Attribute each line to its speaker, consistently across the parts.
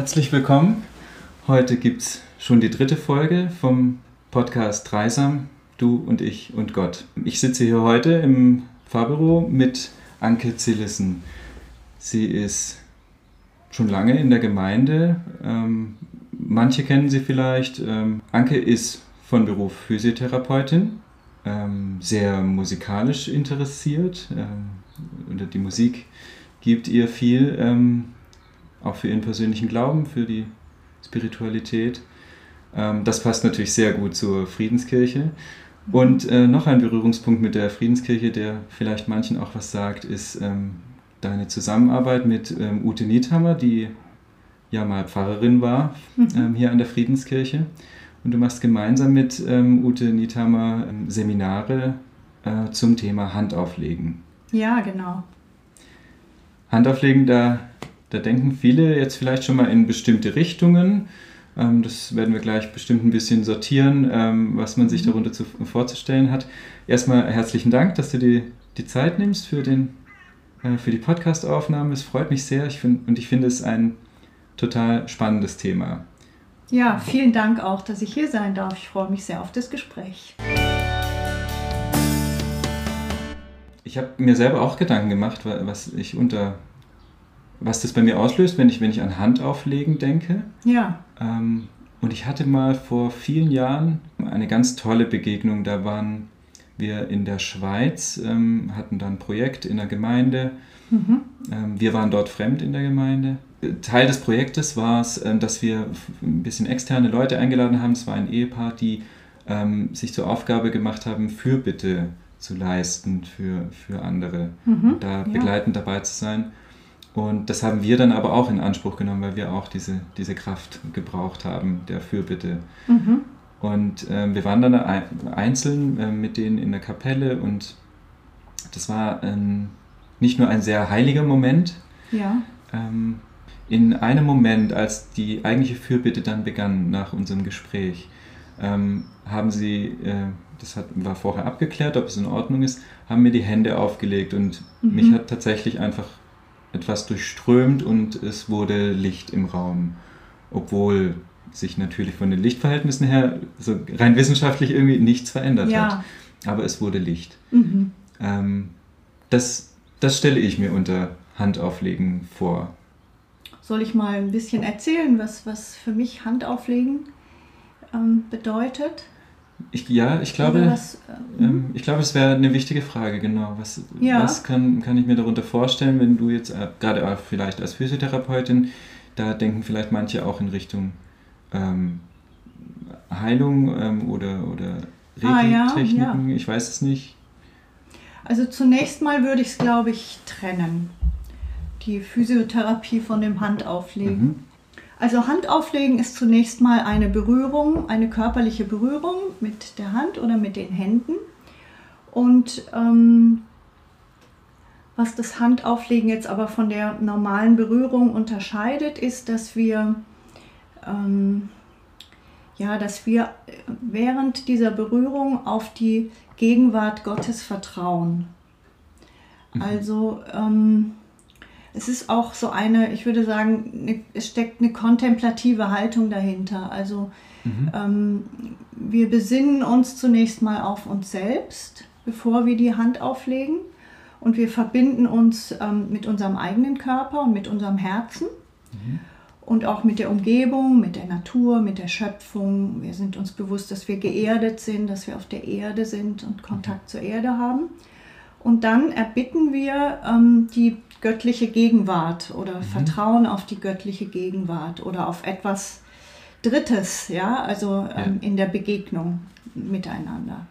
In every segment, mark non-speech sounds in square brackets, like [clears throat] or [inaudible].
Speaker 1: Herzlich willkommen. Heute gibt es schon die dritte Folge vom Podcast Dreisam, du und ich und Gott. Ich sitze hier heute im Fahrbüro mit Anke Zillissen. Sie ist schon lange in der Gemeinde. Ähm, manche kennen sie vielleicht. Ähm, Anke ist von Beruf Physiotherapeutin, ähm, sehr musikalisch interessiert. Ähm, die Musik gibt ihr viel, ähm, auch für ihren persönlichen Glauben, für die Spiritualität. Ähm, das passt natürlich sehr gut zur Friedenskirche. Und äh, noch ein Berührungspunkt mit der Friedenskirche, der vielleicht manchen auch was sagt, ist ähm, deine Zusammenarbeit mit ähm, Ute Niethammer, die ja mal Pfarrerin war mhm. hier an der Friedenskirche. Und du machst gemeinsam mit Ute Niethammer Seminare äh, zum Thema Handauflegen.
Speaker 2: Ja, genau.
Speaker 1: Handauflegen, da, da denken viele jetzt vielleicht schon mal in bestimmte Richtungen. Ähm, das werden wir gleich bestimmt ein bisschen sortieren, ähm, was man sich mhm. darunter zu, vorzustellen hat. Erstmal herzlichen Dank, dass du dir die Zeit nimmst für, den, äh, für die Podcastaufnahme. Es freut mich sehr ich find, und ich finde es ein total spannendes Thema.
Speaker 2: Ja, vielen Dank auch, dass ich hier sein darf. Ich freue mich sehr auf das Gespräch.
Speaker 1: Ich habe mir selber auch Gedanken gemacht, was ich unter was das bei mir auslöst, wenn ich, wenn ich an Handauflegen denke.
Speaker 2: Ja.
Speaker 1: Ähm, und ich hatte mal vor vielen Jahren eine ganz tolle Begegnung. Da waren wir in der Schweiz, ähm, hatten da ein Projekt in der Gemeinde. Mhm. Ähm, wir waren dort fremd in der Gemeinde. Teil des Projektes war es, äh, dass wir ein bisschen externe Leute eingeladen haben. Es war ein Ehepaar, die ähm, sich zur Aufgabe gemacht haben, Fürbitte zu leisten für, für andere, mhm. da ja. begleitend dabei zu sein. Und das haben wir dann aber auch in Anspruch genommen, weil wir auch diese, diese Kraft gebraucht haben, der Fürbitte. Mhm. Und äh, wir waren dann einzeln äh, mit denen in der Kapelle und das war ähm, nicht nur ein sehr heiliger Moment.
Speaker 2: Ja.
Speaker 1: Ähm, in einem Moment, als die eigentliche Fürbitte dann begann nach unserem Gespräch, ähm, haben sie, äh, das hat, war vorher abgeklärt, ob es in Ordnung ist, haben mir die Hände aufgelegt und mhm. mich hat tatsächlich einfach etwas durchströmt und es wurde Licht im Raum. Obwohl sich natürlich von den Lichtverhältnissen her so rein wissenschaftlich irgendwie nichts verändert ja. hat. Aber es wurde Licht. Mhm. Ähm, das, das stelle ich mir unter Handauflegen vor.
Speaker 2: Soll ich mal ein bisschen erzählen, was, was für mich Handauflegen ähm, bedeutet?
Speaker 1: Ich, ja, ich glaube, was, äh, ähm, ich glaube, es wäre eine wichtige Frage, genau. Was, ja. was kann, kann ich mir darunter vorstellen, wenn du jetzt, äh, gerade auch vielleicht als Physiotherapeutin, da denken vielleicht manche auch in Richtung ähm, Heilung ähm, oder, oder Regeltechniken, ah, ja, ja. ich weiß es nicht.
Speaker 2: Also zunächst mal würde ich es, glaube ich, trennen. Die Physiotherapie von dem Handauflegen. Mhm. Also Handauflegen ist zunächst mal eine Berührung, eine körperliche Berührung mit der Hand oder mit den Händen. Und ähm, was das Handauflegen jetzt aber von der normalen Berührung unterscheidet, ist, dass wir, ähm, ja, dass wir während dieser Berührung auf die Gegenwart Gottes vertrauen. Mhm. Also ähm, es ist auch so eine, ich würde sagen, eine, es steckt eine kontemplative Haltung dahinter. Also mhm. ähm, wir besinnen uns zunächst mal auf uns selbst, bevor wir die Hand auflegen. Und wir verbinden uns ähm, mit unserem eigenen Körper und mit unserem Herzen. Mhm. Und auch mit der Umgebung, mit der Natur, mit der Schöpfung. Wir sind uns bewusst, dass wir geerdet sind, dass wir auf der Erde sind und Kontakt mhm. zur Erde haben. Und dann erbitten wir ähm, die göttliche Gegenwart oder mhm. Vertrauen auf die göttliche Gegenwart oder auf etwas Drittes, ja, also ähm, ja. in der Begegnung miteinander.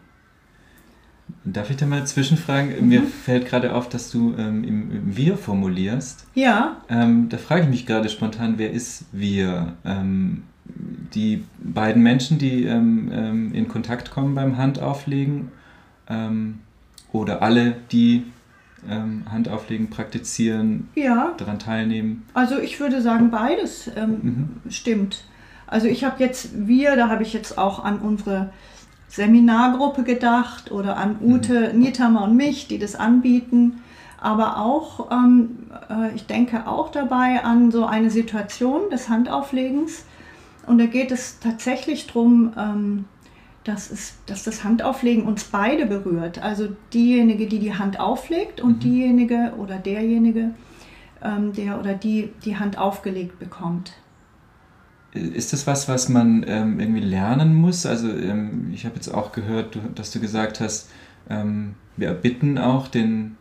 Speaker 1: Darf ich da mal zwischenfragen? Mhm. Mir fällt gerade auf, dass du ähm, im, im, Wir formulierst.
Speaker 2: Ja.
Speaker 1: Ähm, da frage ich mich gerade spontan, wer ist Wir? Ähm, die beiden Menschen, die ähm, ähm, in Kontakt kommen beim Handauflegen oder alle, die ähm, Handauflegen praktizieren,
Speaker 2: ja.
Speaker 1: daran teilnehmen?
Speaker 2: Also ich würde sagen, beides ähm, mhm. stimmt. Also ich habe jetzt, wir, da habe ich jetzt auch an unsere Seminargruppe gedacht oder an mhm. Ute, mhm. Niethammer und mich, die das anbieten. aber auch, ähm, äh, ich denke auch dabei an so eine Situation des Handauflegens. Und da geht es tatsächlich darum, dass, es, dass das Handauflegen uns beide berührt. Also diejenige, die die Hand auflegt und mhm. diejenige oder derjenige, ähm, der oder die die Hand aufgelegt bekommt.
Speaker 1: Ist das was, was man ähm, irgendwie lernen muss? Also ähm, ich habe jetzt auch gehört, du, dass du gesagt hast, ähm, wir erbitten auch den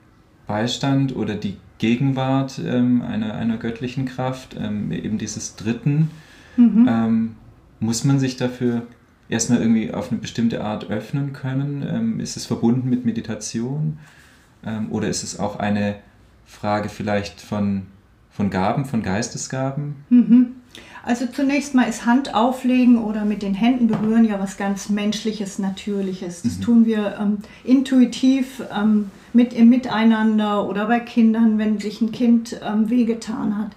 Speaker 1: Beistand oder die Gegenwart ähm, einer, einer göttlichen Kraft, ähm, eben dieses Dritten. Mhm. muss man sich dafür erstmal irgendwie auf eine bestimmte Art öffnen können? ist es verbunden mit Meditation? oder ist es auch eine Frage vielleicht von, von Gaben, von Geistesgaben?
Speaker 2: Mhm. Also zunächst mal ist Hand auflegen oder mit den Händen berühren ja was ganz Menschliches, Natürliches. Das mhm. tun wir ähm, intuitiv ähm, mit im Miteinander oder bei Kindern, wenn sich ein Kind ähm, wehgetan hat,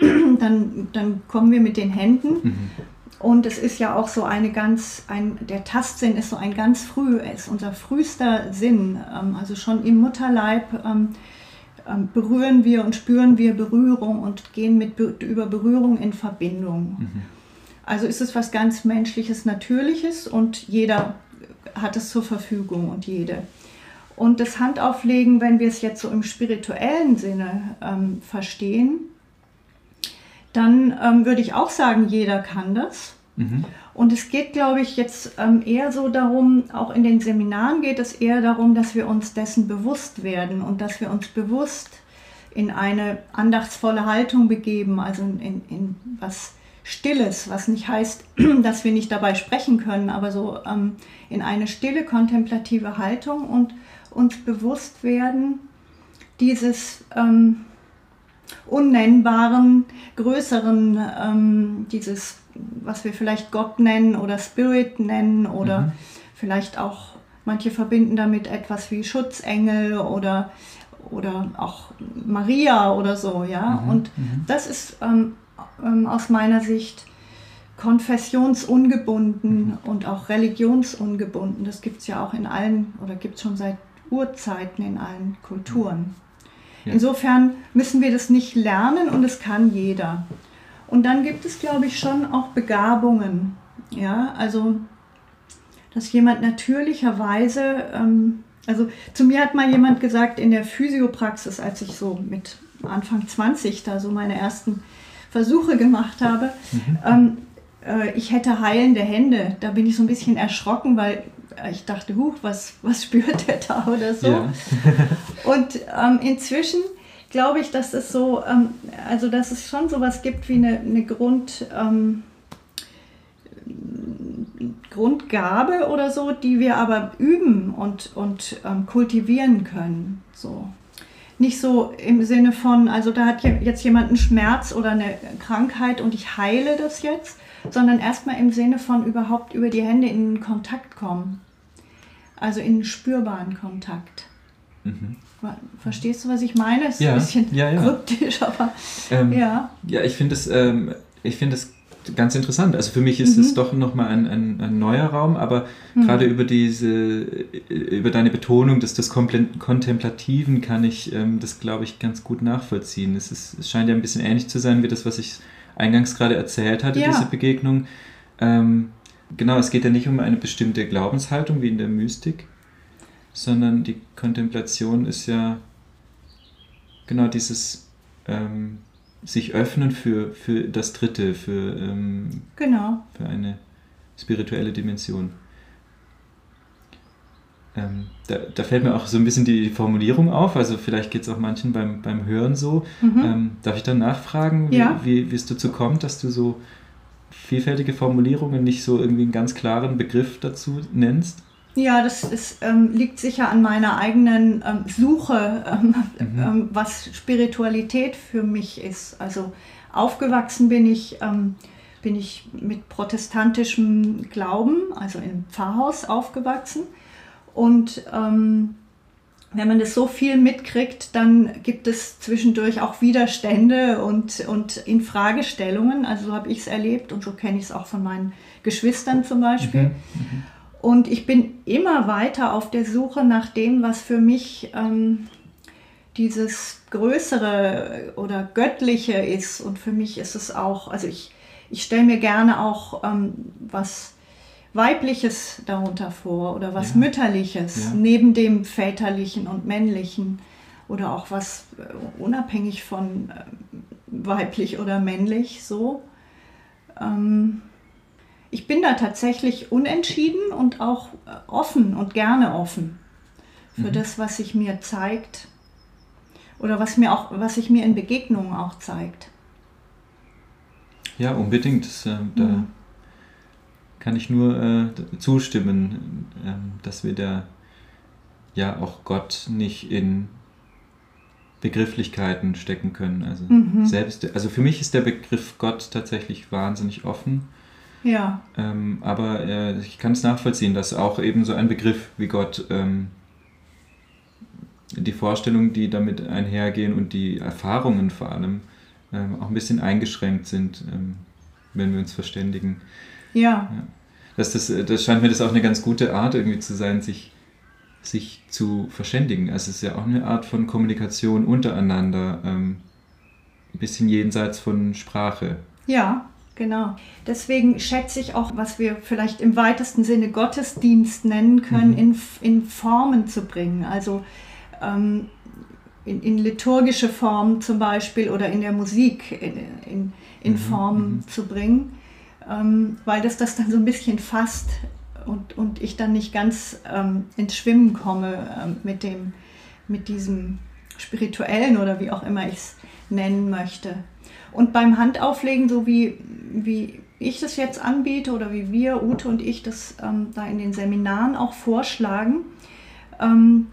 Speaker 2: [clears throat] dann, dann kommen wir mit den Händen. Mhm. Und es ist ja auch so eine ganz, ein, der Tastsinn ist so ein ganz früh, ist unser frühester Sinn, ähm, also schon im Mutterleib ähm, ähm, berühren wir und spüren wir Berührung und gehen mit über Berührung in Verbindung. Mhm. Also ist es was ganz Menschliches, Natürliches und jeder hat es zur Verfügung und jede. Und das Handauflegen, wenn wir es jetzt so im spirituellen Sinne ähm, verstehen, dann ähm, würde ich auch sagen, jeder kann das. Mhm. Und es geht, glaube ich, jetzt ähm, eher so darum, auch in den Seminaren geht es eher darum, dass wir uns dessen bewusst werden und dass wir uns bewusst in eine andachtsvolle Haltung begeben, also in, in was Stilles, was nicht heißt, [clears throat] dass wir nicht dabei sprechen können, aber so ähm, in eine stille, kontemplative Haltung und uns bewusst werden, dieses ähm, unnennbaren, größeren, ähm, dieses was wir vielleicht Gott nennen oder Spirit nennen oder mhm. vielleicht auch manche verbinden damit etwas wie Schutzengel oder, oder auch Maria oder so, ja. Mhm. Und mhm. das ist ähm, ähm, aus meiner Sicht konfessionsungebunden mhm. und auch religionsungebunden. Das gibt es ja auch in allen oder gibt es schon seit Urzeiten in allen Kulturen. Ja. Insofern müssen wir das nicht lernen und es kann jeder. Und dann gibt es, glaube ich, schon auch Begabungen. Ja, also, dass jemand natürlicherweise, ähm, also zu mir hat mal jemand gesagt in der Physiopraxis, als ich so mit Anfang 20 da so meine ersten Versuche gemacht habe, mhm. ähm, äh, ich hätte heilende Hände. Da bin ich so ein bisschen erschrocken, weil ich dachte, huch, was, was spürt der da oder so. Ja. [laughs] Und ähm, inzwischen glaube ich, dass es so, ähm, also dass es schon sowas gibt wie eine, eine Grund, ähm, Grundgabe oder so, die wir aber üben und, und ähm, kultivieren können. So. Nicht so im Sinne von, also da hat jetzt jemand einen Schmerz oder eine Krankheit und ich heile das jetzt, sondern erstmal im Sinne von überhaupt über die Hände in Kontakt kommen. Also in spürbaren Kontakt. Mhm. Verstehst du, was ich meine? Ist ja, ein bisschen ja, ja. kryptisch, aber
Speaker 1: ähm, ja. Ja, ich finde es ähm, find ganz interessant. Also für mich ist mhm. es doch nochmal ein, ein, ein neuer Raum, aber mhm. gerade über diese, über deine Betonung des, des Kontemplativen kann ich ähm, das, glaube ich, ganz gut nachvollziehen. Es, ist, es scheint ja ein bisschen ähnlich zu sein wie das, was ich eingangs gerade erzählt hatte, ja. diese Begegnung. Ähm, genau, es geht ja nicht um eine bestimmte Glaubenshaltung wie in der Mystik, sondern die Kontemplation ist ja genau dieses ähm, sich öffnen für, für das Dritte, für, ähm,
Speaker 2: genau.
Speaker 1: für eine spirituelle Dimension. Ähm, da, da, fällt mir auch so ein bisschen die Formulierung auf, also vielleicht geht es auch manchen beim, beim Hören so. Mhm. Ähm, darf ich dann nachfragen, wie, ja. wie, wie es dazu kommt, dass du so vielfältige Formulierungen nicht so irgendwie einen ganz klaren Begriff dazu nennst?
Speaker 2: Ja, das ist, ähm, liegt sicher an meiner eigenen ähm, Suche, ähm, mhm. Ähm, was Spiritualität für mich ist. Also aufgewachsen bin ich, ähm, bin ich mit protestantischem Glauben, also im Pfarrhaus aufgewachsen. Und ähm, wenn man das so viel mitkriegt, dann gibt es zwischendurch auch Widerstände und, und Infragestellungen. Also so habe ich es erlebt und so kenne ich es auch von meinen Geschwistern zum Beispiel. Mhm. Mhm. Und ich bin immer weiter auf der Suche nach dem, was für mich ähm, dieses Größere oder Göttliche ist. Und für mich ist es auch, also ich, ich stelle mir gerne auch ähm, was Weibliches darunter vor oder was ja. Mütterliches, ja. neben dem Väterlichen und Männlichen oder auch was äh, unabhängig von äh, weiblich oder männlich so. Ähm, ich bin da tatsächlich unentschieden und auch äh, offen und gerne offen für mhm. das, was sich mir zeigt oder was mir auch, was sich mir in Begegnungen auch zeigt.
Speaker 1: Ja, unbedingt. Das, äh, da mhm. Kann ich nur äh, zustimmen, äh, dass wir da ja auch Gott nicht in Begrifflichkeiten stecken können. Also mhm. selbst, also für mich ist der Begriff Gott tatsächlich wahnsinnig offen.
Speaker 2: Ja.
Speaker 1: Ähm, aber äh, ich kann es nachvollziehen, dass auch eben so ein Begriff wie Gott ähm, die Vorstellungen, die damit einhergehen und die Erfahrungen vor allem ähm, auch ein bisschen eingeschränkt sind, ähm, wenn wir uns verständigen.
Speaker 2: Ja. ja.
Speaker 1: Das, das, das scheint mir das auch eine ganz gute Art irgendwie zu sein, sich, sich zu verständigen. Also es ist ja auch eine Art von Kommunikation untereinander, ähm, ein bisschen jenseits von Sprache.
Speaker 2: Ja, genau. Deswegen schätze ich auch, was wir vielleicht im weitesten Sinne Gottesdienst nennen können, mhm. in, in Formen zu bringen. Also ähm, in, in, liturgische Form zum Beispiel oder in der Musik in, in, in mhm, Form mhm. zu bringen, ähm, weil das das dann so ein bisschen fasst und, und ich dann nicht ganz ähm, ins Schwimmen komme ähm, mit, dem, mit diesem spirituellen oder wie auch immer ich es nennen möchte. Und beim Handauflegen, so wie, wie ich das jetzt anbiete oder wie wir, Ute und ich, das ähm, da in den Seminaren auch vorschlagen, ähm,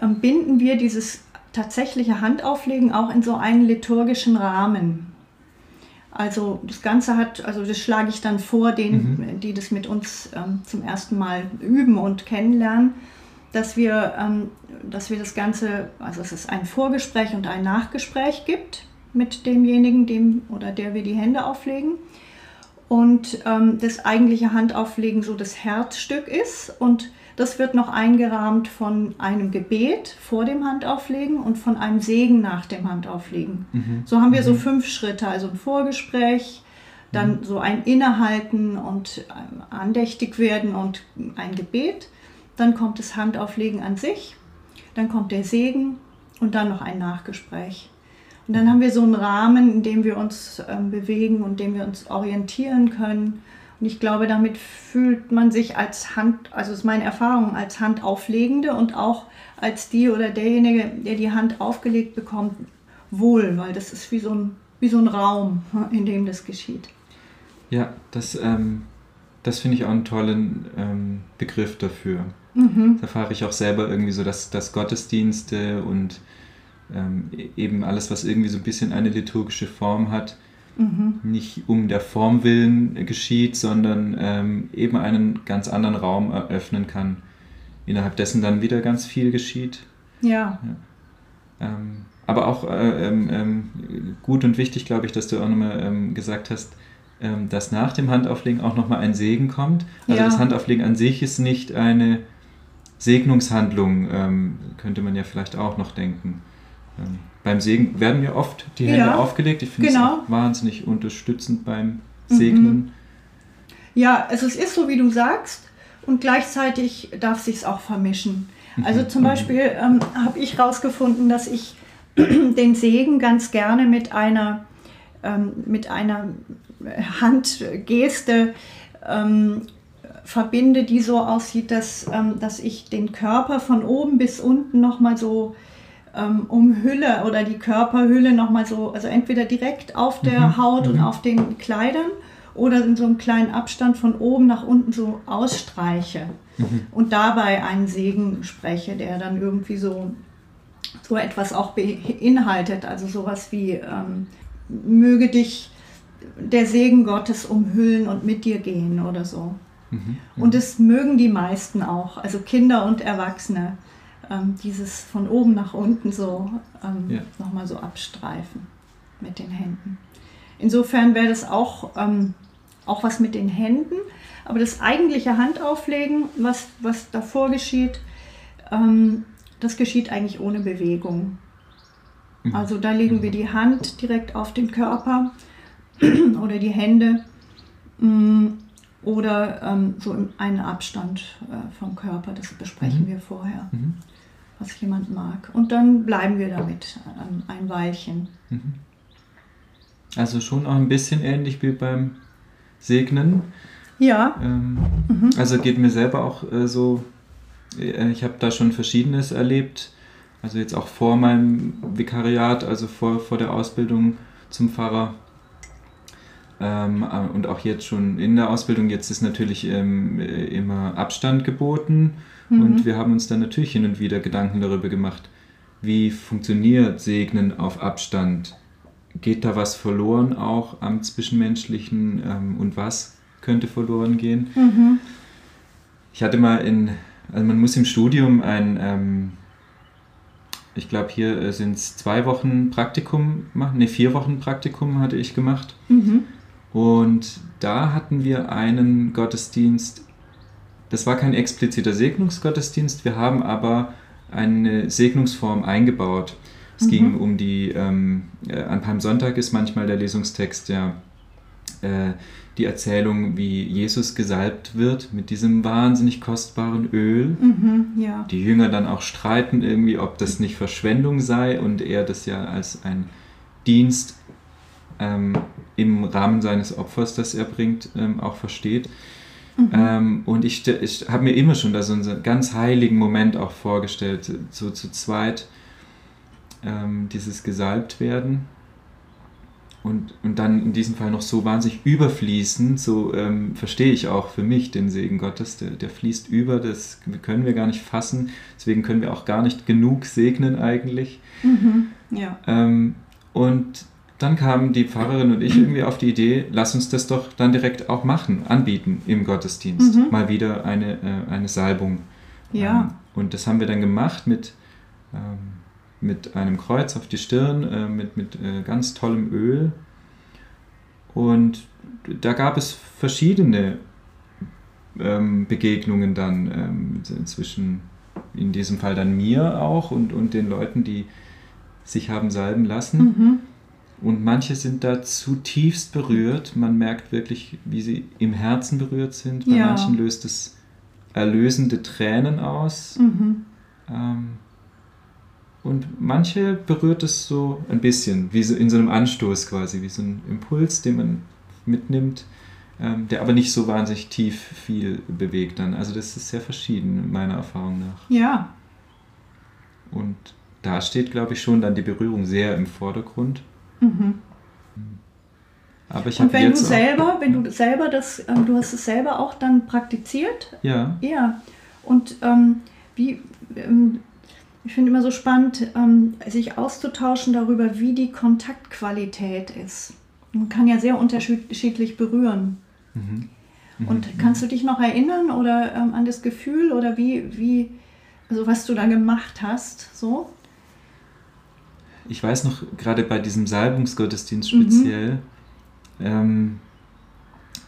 Speaker 2: ähm, binden wir dieses tatsächliche Handauflegen auch in so einen liturgischen Rahmen. Also das Ganze hat, also das schlage ich dann vor, denen, mhm. die das mit uns ähm, zum ersten Mal üben und kennenlernen, dass wir, ähm, dass wir das Ganze, also dass es ein Vorgespräch und ein Nachgespräch gibt mit demjenigen, dem oder der wir die Hände auflegen. Und ähm, das eigentliche Handauflegen so das Herzstück ist und das wird noch eingerahmt von einem Gebet vor dem Handauflegen und von einem Segen nach dem Handauflegen. Mhm. So haben wir mhm. so fünf Schritte, also ein Vorgespräch, dann mhm. so ein Innehalten und ähm, andächtig werden und ein Gebet. Dann kommt das Handauflegen an sich, dann kommt der Segen und dann noch ein Nachgespräch. Und dann haben wir so einen Rahmen, in dem wir uns ähm, bewegen und in dem wir uns orientieren können und ich glaube, damit fühlt man sich als Hand, also ist meine Erfahrung, als Handauflegende und auch als die oder derjenige, der die Hand aufgelegt bekommt, wohl, weil das ist wie so ein, wie so ein Raum, [laughs] in dem das geschieht.
Speaker 1: Ja, das, ähm, das finde ich auch einen tollen ähm, Begriff dafür. Mhm. Da erfahre ich auch selber irgendwie so, dass, dass Gottesdienste und ähm, e-, eben alles, was irgendwie so ein bisschen eine liturgische Form hat, mhm. nicht um der Form willen geschieht, sondern ähm, eben einen ganz anderen Raum eröffnen kann, innerhalb dessen dann wieder ganz viel geschieht.
Speaker 2: Ja.
Speaker 1: ja. Ähm, aber auch äh, ähm, ähm gut und wichtig, glaube ich, dass du auch nochmal ähm, gesagt hast, ähm, dass nach dem Handauflegen auch nochmal ein Segen kommt. Also ja. das Handauflegen an sich ist nicht eine Segnungshandlung, könnte man ja vielleicht auch noch denken beim Segen werden mir oft die Hände ja, aufgelegt. Ich finde genau. es auch wahnsinnig unterstützend beim Segnen. Mhm.
Speaker 2: Ja, also es ist so, wie du sagst, und gleichzeitig darf sich auch vermischen. Also mhm. zum Beispiel ähm, habe ich herausgefunden, dass ich [clears throat] den Segen ganz gerne mit einer, ähm, mit einer Handgeste ähm, verbinde, die so aussieht, dass, ähm, dass ich den Körper von oben bis unten nochmal so ähm, umhülle oder die Körperhülle nochmal so, also entweder direkt auf der mhm. Haut mhm. und auf den Kleidern oder in so einem kleinen Abstand von oben nach unten so ausstreiche mhm. und dabei einen Segen spreche, der dann irgendwie so, so etwas auch beinhaltet, also sowas wie ähm, möge dich der Segen Gottes umhüllen und mit dir gehen oder so. Mhm. Und mhm. das mögen die meisten auch, also Kinder und Erwachsene ähm, dieses von oben nach unten so ähm, ja. nochmal so abstreifen mit den Händen. Insofern wäre das auch, ähm, auch was mit den Händen, aber das eigentliche Handauflegen, was, was davor geschieht, ähm, das geschieht eigentlich ohne Bewegung.
Speaker 1: Mhm.
Speaker 2: Also da legen wir die Hand direkt auf den Körper [clears throat] oder die Hände mm, oder ähm, so in einen Abstand äh, vom Körper. Das besprechen
Speaker 1: Mhm.
Speaker 2: wir vorher,
Speaker 1: Mhm.
Speaker 2: was jemand mag. Und dann bleiben wir damit ähm, ein Weilchen.
Speaker 1: Mhm. Also schon auch ein bisschen ähnlich wie beim Segnen.
Speaker 2: Ja,
Speaker 1: Ähm,
Speaker 2: Mhm.
Speaker 1: Also geht mir selber auch äh, so, äh, ich habe da schon Verschiedenes erlebt. Also jetzt auch vor meinem Vikariat, also vor, vor der Ausbildung zum Pfarrer. Ähm, äh, und auch jetzt schon in der Ausbildung, jetzt ist natürlich ähm, äh, immer Abstand geboten.
Speaker 2: Mhm.
Speaker 1: Und wir haben uns dann natürlich hin und wieder Gedanken darüber gemacht, wie funktioniert Segnen auf Abstand? Geht da was verloren auch am Zwischenmenschlichen ähm, und was könnte verloren gehen?
Speaker 2: Mhm.
Speaker 1: Ich hatte mal in, also man muss im Studium ein, ähm, ich glaube hier sind es zwei Wochen Praktikum machen, ne vier Wochen Praktikum hatte ich gemacht.
Speaker 2: Mhm.
Speaker 1: Und da hatten wir einen Gottesdienst, das war kein expliziter Segnungsgottesdienst, wir haben aber eine Segnungsform eingebaut. Es
Speaker 2: Mhm.
Speaker 1: ging um die, ähm, äh, an Palmsonntag ist manchmal der Lesungstext ja äh, die Erzählung, wie Jesus gesalbt wird mit diesem wahnsinnig kostbaren Öl.
Speaker 2: Mhm. Ja.
Speaker 1: Die Jünger dann auch streiten irgendwie, ob das nicht Verschwendung sei und er das ja als ein Dienst ähm, im Rahmen seines Opfers, das er bringt, ähm, auch versteht.
Speaker 2: Mhm.
Speaker 1: Ähm, und ich, ich habe mir immer schon da so einen ganz heiligen Moment auch vorgestellt, so zu zweit ähm, dieses gesalbt werden. Und, und dann in diesem Fall noch so wahnsinnig überfließend, so ähm, verstehe ich auch für mich den Segen Gottes, der, der fließt über, das können wir gar nicht fassen, deswegen können wir auch gar nicht genug segnen eigentlich.
Speaker 2: Mhm. Ja.
Speaker 1: Ähm, und dann kamen die Pfarrerin und ich irgendwie auf die Idee, lass uns das doch dann direkt auch machen, anbieten im Gottesdienst.
Speaker 2: Mhm.
Speaker 1: Mal wieder eine, äh, eine Salbung.
Speaker 2: Ja.
Speaker 1: Ähm, und das haben wir dann gemacht mit, ähm, mit einem Kreuz auf die Stirn, äh, mit, mit äh, ganz tollem Öl. Und da gab es verschiedene ähm, Begegnungen dann ähm, zwischen, in diesem Fall dann mir auch und, und den Leuten, die sich haben salben lassen.
Speaker 2: Mhm.
Speaker 1: Und manche sind da zutiefst berührt. Man merkt wirklich, wie sie im Herzen berührt sind. Bei
Speaker 2: Ja.
Speaker 1: manchen löst es erlösende Tränen aus.
Speaker 2: Mhm.
Speaker 1: Ähm, und manche berührt es so ein bisschen, wie so in so einem Anstoß quasi, wie so ein Impuls, den man mitnimmt, ähm, der aber nicht so wahnsinnig tief viel bewegt dann. Also das ist sehr verschieden, meiner Erfahrung nach.
Speaker 2: Ja.
Speaker 1: Und da steht, glaube ich, schon dann die Berührung sehr im Vordergrund.
Speaker 2: Mhm.
Speaker 1: Aber ich
Speaker 2: Und wenn du
Speaker 1: jetzt
Speaker 2: selber, wenn du selber das, ähm, du hast es selber auch dann praktiziert,
Speaker 1: ja,
Speaker 2: ja. Und ähm, wie, ähm, ich finde immer so spannend, ähm, sich auszutauschen darüber, wie die Kontaktqualität ist. Man kann ja sehr unterschiedlich berühren.
Speaker 1: mhm.
Speaker 2: Und kannst du dich noch erinnern oder ähm, an das Gefühl oder wie, wie, also was du da gemacht hast, so?
Speaker 1: Ich weiß noch, gerade bei diesem Salbungsgottesdienst
Speaker 2: Mhm.
Speaker 1: speziell, ähm,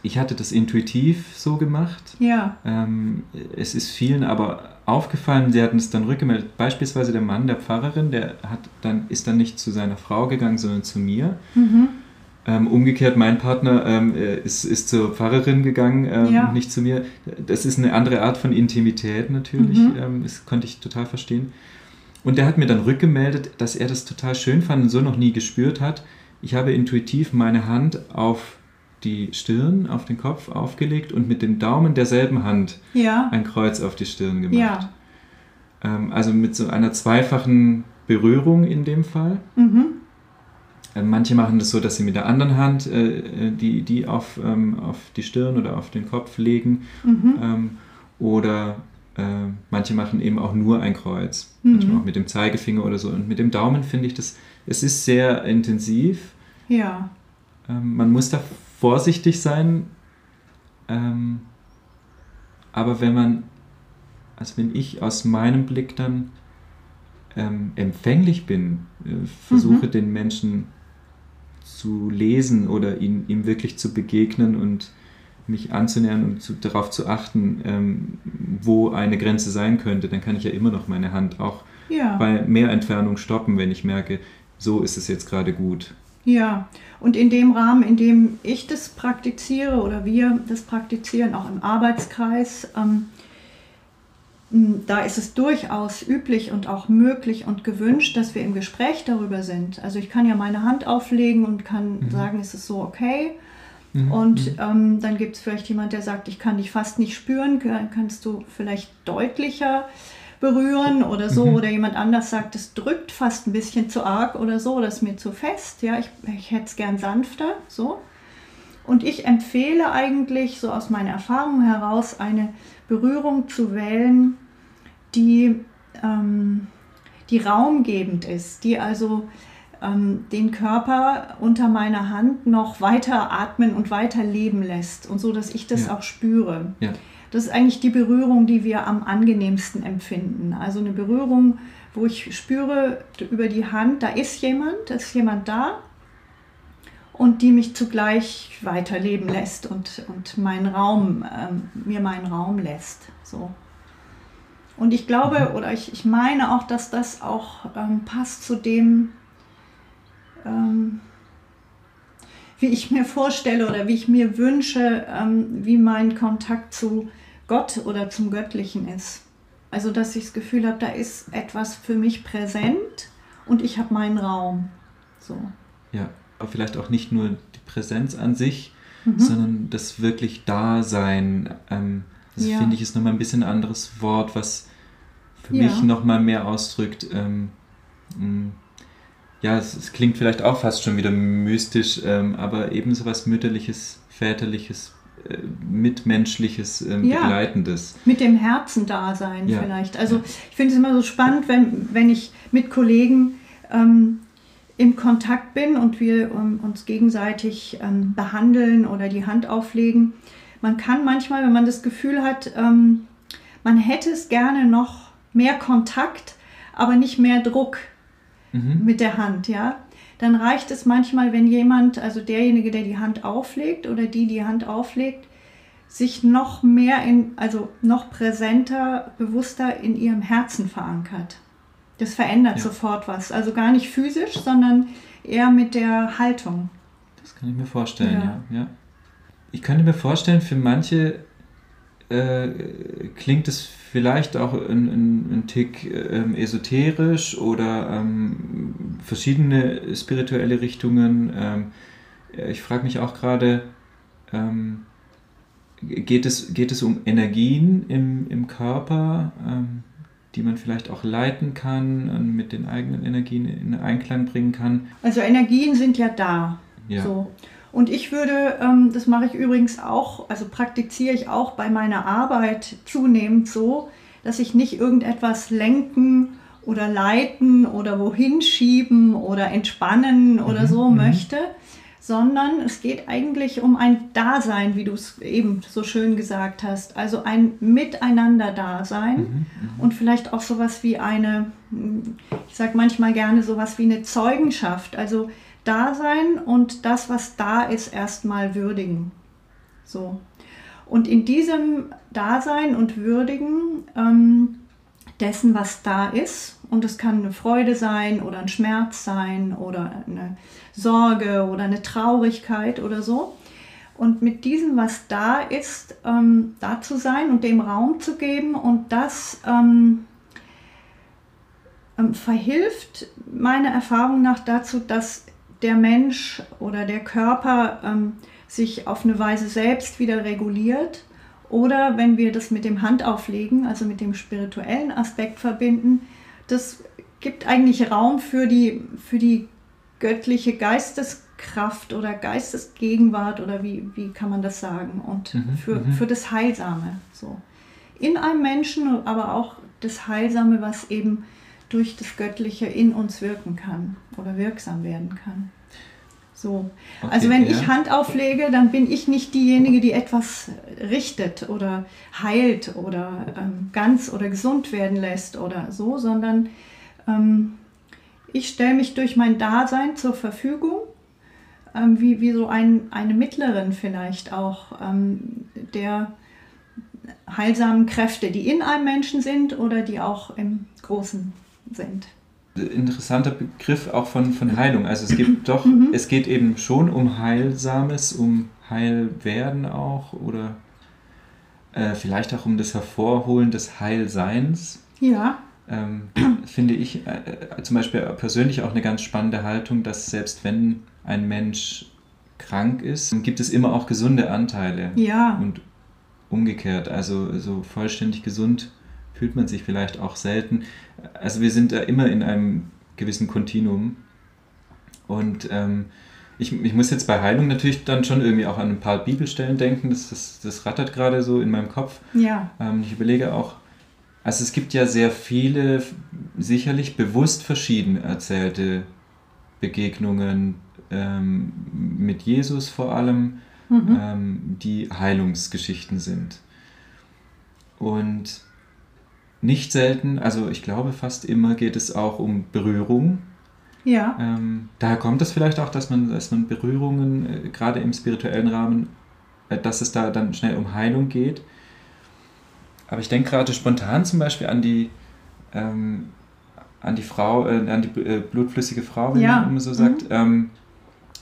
Speaker 1: ich hatte das intuitiv so gemacht.
Speaker 2: Ja.
Speaker 1: Ähm, es ist vielen aber aufgefallen, sie hatten es dann rückgemeldet. Beispielsweise der Mann der Pfarrerin, der hat dann, ist dann nicht zu seiner Frau gegangen, sondern zu mir.
Speaker 2: Mhm.
Speaker 1: Ähm, umgekehrt, mein Partner ähm, äh, ist, ist zur Pfarrerin gegangen, ähm,
Speaker 2: Ja.
Speaker 1: nicht zu mir. Das ist eine andere Art von Intimität natürlich,
Speaker 2: Mhm.
Speaker 1: ähm, das konnte ich total verstehen. Und der hat mir dann rückgemeldet, dass er das total schön fand und so noch nie gespürt hat. Ich habe intuitiv meine Hand auf die Stirn, auf den Kopf aufgelegt und mit dem Daumen derselben Hand
Speaker 2: Ja.
Speaker 1: ein Kreuz auf die Stirn gemacht.
Speaker 2: Ja.
Speaker 1: Ähm, also mit so einer zweifachen Berührung in dem Fall.
Speaker 2: Mhm.
Speaker 1: Äh, Manche machen das so, dass sie mit der anderen Hand äh, äh, die, die auf, ähm, auf die Stirn oder auf den Kopf legen.
Speaker 2: Mhm.
Speaker 1: Ähm, oder äh, manche machen eben auch nur ein Kreuz.
Speaker 2: Mhm.
Speaker 1: Manchmal auch mit dem Zeigefinger oder so. Und mit dem Daumen finde ich das, es ist sehr intensiv.
Speaker 2: Ja.
Speaker 1: Ähm, man muss da vorsichtig sein. Ähm, aber wenn man, also wenn ich aus meinem Blick dann ähm, empfänglich bin, äh, versuche
Speaker 2: Mhm.
Speaker 1: den Menschen zu lesen oder ihn, ihm wirklich zu begegnen und mich anzunähern und zu, darauf zu achten, ähm, wo eine Grenze sein könnte, dann kann ich ja immer noch meine Hand auch ja. bei mehr Entfernung stoppen, wenn ich merke, so ist es jetzt gerade gut.
Speaker 2: Ja, und in dem Rahmen, in dem ich das praktiziere oder wir das praktizieren, auch im Arbeitskreis, ähm, da ist es durchaus üblich und auch möglich und gewünscht, dass wir im Gespräch darüber sind. Also ich kann ja meine Hand auflegen und kann mhm. sagen, ist es so okay? Mhm. Und ähm, dann gibt es vielleicht jemand, der sagt, ich kann dich fast nicht spüren, kannst du vielleicht deutlicher berühren oder so. Mhm. Oder jemand anders sagt, es drückt fast ein bisschen zu arg oder so, das ist mir zu fest. Ja, ich, ich hätte es gern sanfter, so. Und ich empfehle eigentlich so aus meiner Erfahrung heraus eine Berührung zu wählen, die, ähm, die raumgebend ist, die also ähm, den Körper unter meiner Hand noch weiter atmen und weiter leben lässt und so, dass ich das ja. auch spüre. Ja. Das ist eigentlich die Berührung, die wir am angenehmsten empfinden. Also eine Berührung, wo ich spüre über die Hand, da ist jemand, da ist jemand da und die mich zugleich weiterleben lässt und, und meinen Raum, ähm, mir meinen Raum lässt. So. Und ich glaube mhm. oder ich, ich meine auch, dass das auch ähm, passt zu dem, ähm, wie ich mir vorstelle oder wie ich mir wünsche, ähm, wie mein Kontakt zu Gott oder zum Göttlichen ist. Also, dass ich das Gefühl habe, da ist etwas für mich präsent und ich habe meinen Raum. So.
Speaker 1: Ja, aber vielleicht auch nicht nur die Präsenz an sich, mhm. sondern das wirklich Dasein. Ähm, das ja. finde ich ist nochmal ein bisschen ein anderes Wort, was für ja. mich nochmal mehr ausdrückt. Ähm, mm, ja, es, es, klingt vielleicht auch fast schon wieder mystisch, ähm, aber eben so was Mütterliches, Väterliches, äh, Mitmenschliches, ähm, ja, Begleitendes.
Speaker 2: Mit dem Herzen da sein ja. vielleicht. Also ich finde es immer so spannend, wenn, wenn ich mit Kollegen ähm, im Kontakt bin und wir um, uns gegenseitig ähm, behandeln oder die Hand auflegen. Man kann manchmal, wenn man das Gefühl hat, ähm, man hätte es gerne noch mehr Kontakt, aber nicht mehr Druck mhm. mit der Hand, ja, dann reicht es manchmal, wenn jemand, also derjenige, der die Hand auflegt oder die die Hand auflegt, sich noch mehr in, also noch präsenter, bewusster in ihrem Herzen verankert. Das verändert ja. sofort was. Also gar nicht physisch, sondern eher mit der Haltung.
Speaker 1: Das kann ich mir vorstellen, ja. ja. ja. Ich könnte mir vorstellen, für manche äh, klingt es vielleicht auch ein, ein, ein Tick ähm, esoterisch oder ähm, verschiedene spirituelle Richtungen. Ähm, ich frage mich auch gerade, ähm, geht, es, geht es um Energien im, im Körper, ähm, die man vielleicht auch leiten kann und mit den eigenen Energien in Einklang bringen kann?
Speaker 2: Also Energien sind ja da. Ja. So. Und ich würde, ähm, das mache ich übrigens auch, also praktiziere ich auch bei meiner Arbeit zunehmend so, dass ich nicht irgendetwas lenken oder leiten oder wohin schieben oder entspannen oder mhm. so mhm. möchte, sondern es geht eigentlich um ein Dasein, wie du es eben so schön gesagt hast. Also ein Miteinander-Dasein mhm. mhm. und vielleicht auch sowas wie eine, ich sage manchmal gerne sowas wie eine Zeugenschaft. Also Dasein und das, was da ist, erstmal würdigen. So. Und in diesem Dasein und Würdigen ähm, dessen, was da ist, und es kann eine Freude sein oder ein Schmerz sein oder eine Sorge oder eine Traurigkeit oder so. Und mit diesem, was da ist, ähm, da zu sein und dem Raum zu geben und das ähm, ähm verhilft meiner Erfahrung nach dazu, dass der Mensch oder der Körper ähm, sich auf eine Weise selbst wieder reguliert. Oder wenn wir das mit dem Handauflegen, also mit dem spirituellen Aspekt verbinden, das gibt eigentlich Raum für die, für die göttliche Geisteskraft oder Geistesgegenwart oder wie, wie kann man das sagen und mhm, für, mhm. für das Heilsame. So. In einem Menschen, aber auch das Heilsame, was eben durch das Göttliche in uns wirken kann oder wirksam werden kann. So. Okay, also wenn ja. ich Hand auflege, dann bin ich nicht diejenige, die etwas richtet oder heilt oder ähm, ganz oder gesund werden lässt oder so, sondern ähm, ich stelle mich durch mein Dasein zur Verfügung ähm, wie, wie so ein, eine Mittlerin vielleicht auch ähm, der heilsamen Kräfte, die in einem Menschen sind oder die auch im Großen sind.
Speaker 1: Interessanter Begriff auch von, von Heilung. Also es gibt doch, mhm. es geht eben schon um Heilsames, um Heilwerden auch oder äh, vielleicht auch um das Hervorholen des Heilseins.
Speaker 2: Ja.
Speaker 1: Ähm, [clears throat] finde ich äh, äh, zum Beispiel persönlich auch eine ganz spannende Haltung, dass selbst wenn ein Mensch krank ist, gibt es immer auch gesunde Anteile.
Speaker 2: Ja.
Speaker 1: Und umgekehrt, also so vollständig gesund fühlt man sich vielleicht auch selten. Also wir sind da immer in einem gewissen Kontinuum. Und ähm, ich, ich muss jetzt bei Heilung natürlich dann schon irgendwie auch an ein paar Bibelstellen denken. Das, das, das rattert gerade so in meinem Kopf.
Speaker 2: Ja.
Speaker 1: Ähm, ich überlege auch, also es gibt ja sehr viele, sicherlich bewusst verschieden erzählte Begegnungen ähm, mit Jesus vor allem, mhm. ähm, die Heilungsgeschichten sind. Und nicht selten, also ich glaube fast immer geht es auch um Berührung.
Speaker 2: Ja.
Speaker 1: Ähm, daher kommt es vielleicht auch, dass man, dass man Berührungen, äh, gerade im spirituellen Rahmen, äh, dass es da dann schnell um Heilung geht. Aber ich denke gerade spontan zum Beispiel an die, ähm, an die Frau, äh, an die äh, blutflüssige Frau, wenn
Speaker 2: ja.
Speaker 1: man so sagt. Mhm. Ähm,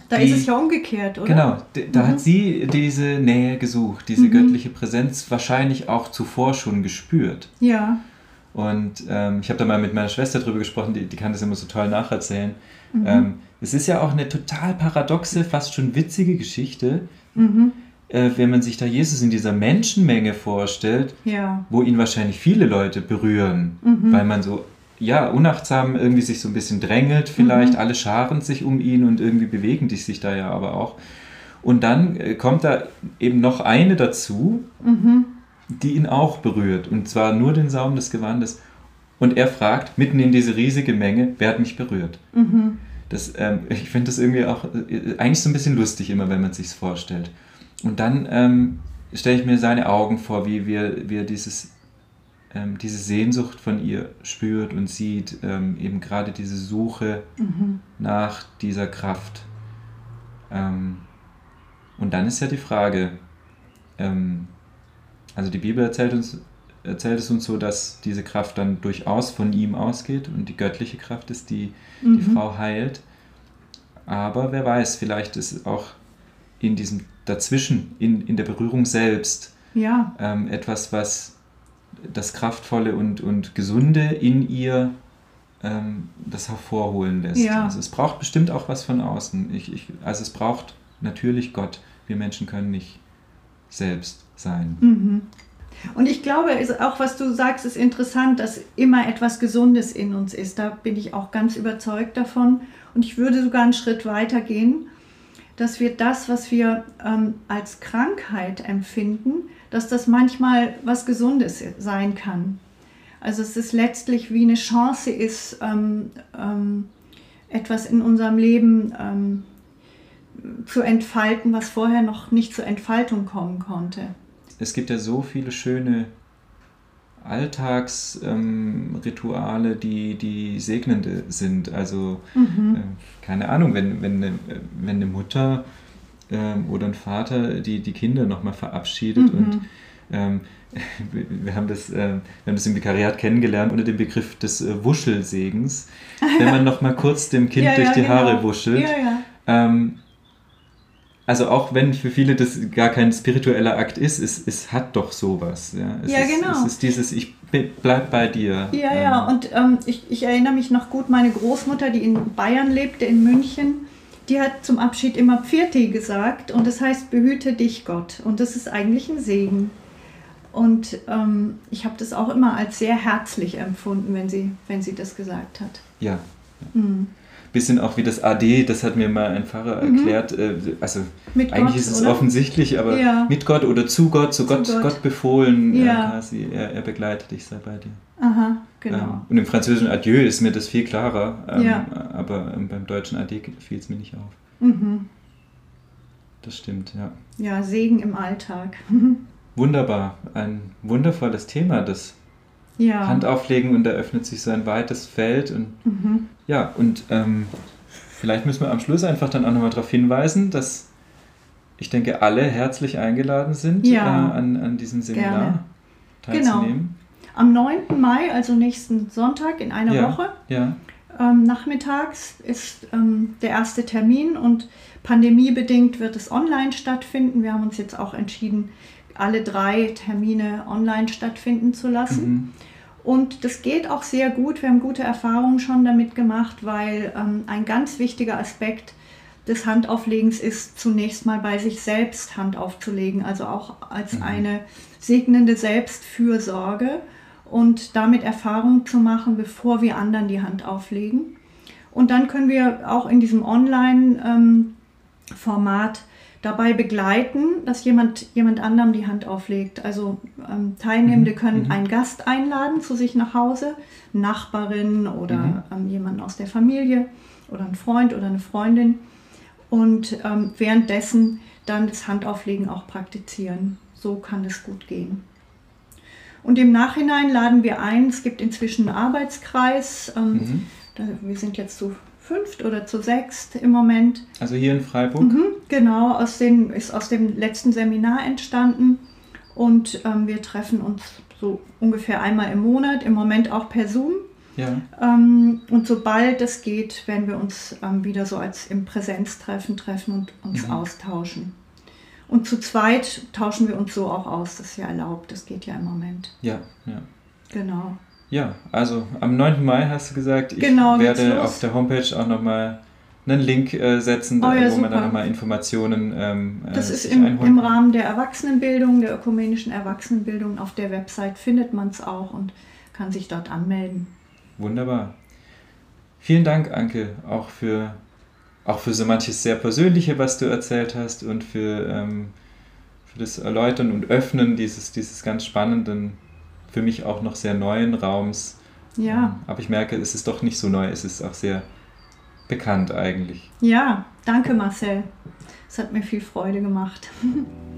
Speaker 2: da die, ist es ja umgekehrt, oder?
Speaker 1: Genau, da mhm. hat sie diese Nähe gesucht, diese mhm. göttliche Präsenz wahrscheinlich auch zuvor schon gespürt.
Speaker 2: Ja.
Speaker 1: Und ähm, ich habe da mal mit meiner Schwester drüber gesprochen, die, die kann das immer so toll nacherzählen. Mhm. Ähm, es ist ja auch eine total paradoxe, fast schon witzige Geschichte, mhm. äh, wenn man sich da Jesus in dieser Menschenmenge vorstellt,
Speaker 2: ja.
Speaker 1: wo ihn wahrscheinlich viele Leute berühren, mhm. weil man so ja, unachtsam irgendwie sich so ein bisschen drängelt, vielleicht mhm. alle scharen sich um ihn und irgendwie bewegen die sich da ja aber auch. Und dann äh, kommt da eben noch eine dazu,
Speaker 2: mhm.
Speaker 1: die ihn auch berührt. Und zwar nur den Saum des Gewandes. Und er fragt, mitten in diese riesige Menge, wer hat mich berührt?
Speaker 2: Mhm.
Speaker 1: Das, ähm, [laughs] ich finde das irgendwie auch äh, eigentlich so ein bisschen lustig immer, wenn man es sich vorstellt. Und dann ähm, stelle ich mir seine Augen vor, wie wir, wie er dieses ähm, diese Sehnsucht von ihr spürt und sieht, ähm, eben gerade diese Suche
Speaker 2: mhm.
Speaker 1: nach dieser Kraft. Ähm, und dann ist ja die Frage, ähm, also die Bibel erzählt, uns, erzählt es uns so, dass diese Kraft dann durchaus von ihm ausgeht und die göttliche Kraft ist, die mhm. die Frau heilt. Aber wer weiß, vielleicht ist auch in diesem Dazwischen, in, in der Berührung selbst,
Speaker 2: ja.
Speaker 1: ähm, etwas, was das Kraftvolle und, und Gesunde in ihr ähm, das hervorholen lässt.
Speaker 2: Ja.
Speaker 1: Also es braucht bestimmt auch was von außen. Ich, ich, also es braucht natürlich Gott. Wir Menschen können nicht selbst sein.
Speaker 2: Mhm. Und ich glaube, auch was du sagst, ist interessant, dass immer etwas Gesundes in uns ist. Da bin ich auch ganz überzeugt davon. Und ich würde sogar einen Schritt weiter gehen, dass wir das, was wir ähm, als Krankheit empfinden, dass das manchmal was Gesundes sein kann. Also es ist letztlich wie eine Chance ist, ähm, ähm, etwas in unserem Leben ähm, zu entfalten, was vorher noch nicht zur Entfaltung kommen konnte.
Speaker 1: Es gibt ja so viele schöne Alltagsrituale, ähm, die, die segnende sind. Also,
Speaker 2: mhm.
Speaker 1: äh, keine Ahnung, wenn, wenn, eine, wenn eine Mutter ähm, oder ein Vater die, die Kinder nochmal verabschiedet. Mhm. Und ähm, [laughs] wir, haben das, äh, wir haben das im Vikariat kennengelernt unter dem Begriff des äh, Wuschelsegens. Wenn man nochmal kurz dem Kind [laughs]
Speaker 2: ja,
Speaker 1: durch
Speaker 2: ja,
Speaker 1: die
Speaker 2: genau.
Speaker 1: Haare wuschelt. Ähm, also auch wenn für viele das gar kein spiritueller Akt ist, es, es hat doch sowas. Ja, es
Speaker 2: ja
Speaker 1: ist,
Speaker 2: genau.
Speaker 1: Es ist dieses, ich bleib bei dir.
Speaker 2: Ja, ähm. ja, und ähm, ich, ich erinnere mich noch gut, meine Großmutter, die in Bayern lebte, in München, die hat zum Abschied immer Pfirti gesagt und das heißt, behüte dich Gott. Und das ist eigentlich ein Segen. Und ähm, ich habe das auch immer als sehr herzlich empfunden, wenn sie, wenn sie das gesagt hat.
Speaker 1: Ja.
Speaker 2: Mhm.
Speaker 1: Bisschen auch wie das AD, das hat mir mal ein Pfarrer mhm. erklärt. Äh, also
Speaker 2: mit
Speaker 1: eigentlich
Speaker 2: Gott,
Speaker 1: ist es
Speaker 2: oder?
Speaker 1: offensichtlich, aber
Speaker 2: Ja.
Speaker 1: mit Gott oder zu Gott, zu,
Speaker 2: Zu
Speaker 1: Gott,
Speaker 2: Gott.
Speaker 1: Gott befohlen
Speaker 2: Ja.
Speaker 1: quasi. Er, er begleitet dich, sei bei dir.
Speaker 2: Aha, genau.
Speaker 1: Ähm, und im französischen Adieu ist mir das viel klarer, ähm,
Speaker 2: Ja.
Speaker 1: aber beim deutschen Ade fiel es mir nicht auf.
Speaker 2: Mhm.
Speaker 1: Das stimmt, ja.
Speaker 2: Ja, Segen im Alltag. [laughs]
Speaker 1: Wunderbar, ein wundervolles Thema, das
Speaker 2: ja.
Speaker 1: Hand auflegen und da öffnet sich so ein weites Feld und
Speaker 2: Mhm.
Speaker 1: ja, und ähm, Vielleicht müssen wir am Schluss einfach dann auch nochmal darauf hinweisen, dass ich denke, alle herzlich eingeladen sind,
Speaker 2: Ja.
Speaker 1: äh, an, an diesem Seminar
Speaker 2: Gerne.
Speaker 1: teilzunehmen.
Speaker 2: Am 9. Mai, also nächsten Sonntag in einer
Speaker 1: Ja.
Speaker 2: Woche,
Speaker 1: Ja,
Speaker 2: ähm, nachmittags ist ähm, der erste Termin und pandemiebedingt wird es online stattfinden. Wir haben uns jetzt auch entschieden, alle drei Termine online stattfinden zu lassen.
Speaker 1: mhm.
Speaker 2: Und das geht auch sehr gut. Wir haben gute Erfahrungen schon damit gemacht, weil ähm, ein ganz wichtiger Aspekt des Handauflegens ist, zunächst mal bei sich selbst Hand aufzulegen, also auch als
Speaker 1: Mhm.
Speaker 2: eine segnende Selbstfürsorge und damit Erfahrung zu machen, bevor wir anderen die Hand auflegen. Und dann können wir auch in diesem Online-Format dabei begleiten, dass jemand jemand anderem die Hand auflegt. Also ähm, Teilnehmende
Speaker 1: Mhm,
Speaker 2: können
Speaker 1: mhm.
Speaker 2: einen Gast einladen zu sich nach Hause, Nachbarin oder
Speaker 1: Mhm.
Speaker 2: ähm, jemanden aus der Familie oder ein Freund oder eine Freundin und ähm, währenddessen dann das Handauflegen auch praktizieren. So kann es gut gehen. Und im Nachhinein laden wir ein, es gibt inzwischen einen Arbeitskreis, ähm,
Speaker 1: Mhm.
Speaker 2: da, wir sind jetzt zu fünft oder zu sechst im Moment.
Speaker 1: Also hier in Freiburg.
Speaker 2: Mhm, genau, aus den, ist aus dem letzten Seminar entstanden. Und ähm, wir treffen uns so ungefähr einmal im Monat, im Moment auch per Zoom.
Speaker 1: Ja.
Speaker 2: Ähm, und sobald es geht, werden wir uns ähm, wieder so als im Präsenztreffen treffen und uns
Speaker 1: Mhm.
Speaker 2: austauschen. Und zu zweit tauschen wir uns so auch aus, das ist ja erlaubt, das geht ja im Moment.
Speaker 1: Ja, ja.
Speaker 2: Genau.
Speaker 1: Ja, also am 9. Mai hast du gesagt, ich
Speaker 2: Genau,
Speaker 1: werde auf der Homepage auch nochmal einen Link äh, setzen,
Speaker 2: Oh ja,
Speaker 1: wo man dann
Speaker 2: super.
Speaker 1: nochmal Informationen ähm, äh,
Speaker 2: Das ist im, im. Rahmen der Erwachsenenbildung, der ökumenischen Erwachsenenbildung. Auf der Website findet man es auch und kann sich dort anmelden.
Speaker 1: Wunderbar. Vielen Dank, Anke, auch für, auch für so manches sehr Persönliche, was du erzählt hast und für, ähm, für das Erläutern und Öffnen dieses, dieses ganz spannenden, für mich auch noch sehr neuen Raums.
Speaker 2: Ja,
Speaker 1: Ähm, Aber ich merke, es ist doch nicht so neu, es ist auch sehr bekannt eigentlich.
Speaker 2: ja, danke Marcel. Es hat mir viel Freude gemacht. [laughs]